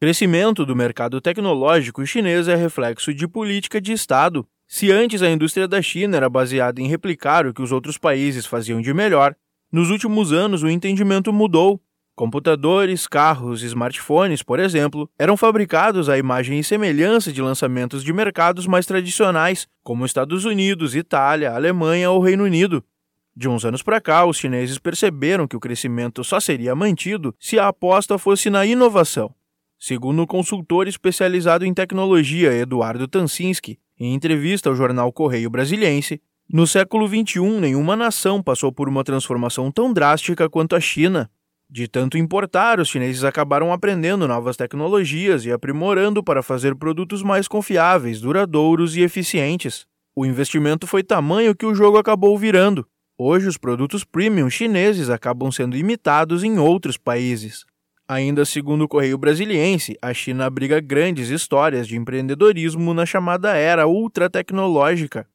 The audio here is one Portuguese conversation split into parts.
Crescimento do mercado tecnológico chinês é reflexo de política de Estado. Se antes a indústria da China era baseada em replicar o que os outros países faziam de melhor, nos últimos anos o entendimento mudou. Computadores, carros e smartphones, por exemplo, eram fabricados à imagem e semelhança de lançamentos de mercados mais tradicionais, como Estados Unidos, Itália, Alemanha ou Reino Unido. De uns anos para cá, os chineses perceberam que o crescimento só seria mantido se a aposta fosse na inovação. Segundo o consultor especializado em tecnologia Eduardo Tansinski, em entrevista ao jornal Correio Brasiliense, no século XXI nenhuma nação passou por uma transformação tão drástica quanto a China. De tanto importar, os chineses acabaram aprendendo novas tecnologias e aprimorando para fazer produtos mais confiáveis, duradouros e eficientes. O investimento foi tamanho que o jogo acabou virando. Hoje, os produtos premium chineses acabam sendo imitados em outros países. Ainda segundo o Correio Brasiliense, a China abriga grandes histórias de empreendedorismo na chamada era ultratecnológica.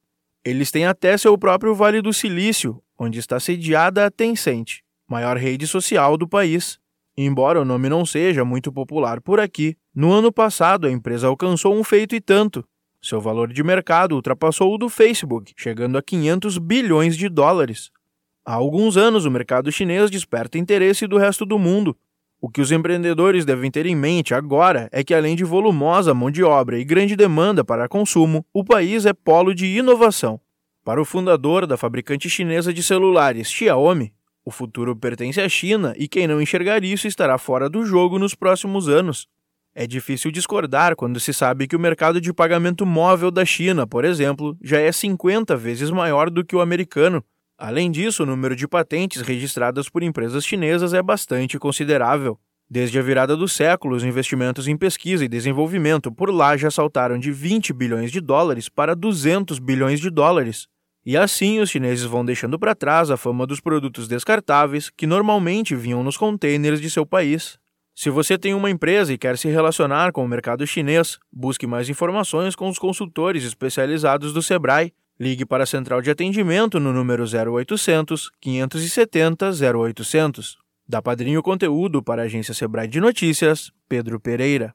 Eles têm até seu próprio Vale do Silício, onde está sediada a Tencent, maior rede social do país. Embora o nome não seja muito popular por aqui, no ano passado a empresa alcançou um feito e tanto. Seu valor de mercado ultrapassou o do Facebook, chegando a 500 bilhões de dólares. Há alguns anos, o mercado chinês desperta interesse do resto do mundo, o que os empreendedores devem ter em mente agora é que, além de volumosa mão de obra e grande demanda para consumo, o país é polo de inovação. Para o fundador da fabricante chinesa de celulares, Xiaomi, o futuro pertence à China e quem não enxergar isso estará fora do jogo nos próximos anos. É difícil discordar quando se sabe que o mercado de pagamento móvel da China, por exemplo, já é 50 vezes maior do que o americano Além disso, o número de patentes registradas por empresas chinesas é bastante considerável. Desde a virada do século, os investimentos em pesquisa e desenvolvimento por lá já saltaram de 20 bilhões de dólares para 200 bilhões de dólares. E assim, os chineses vão deixando para trás a fama dos produtos descartáveis que normalmente vinham nos containers de seu país. Se você tem uma empresa e quer se relacionar com o mercado chinês, busque mais informações com os consultores especializados do Sebrae Ligue para a central de atendimento no número 0800 570 0800. Da Padrinho Conteúdo para a agência Sebrae de Notícias, Pedro Pereira.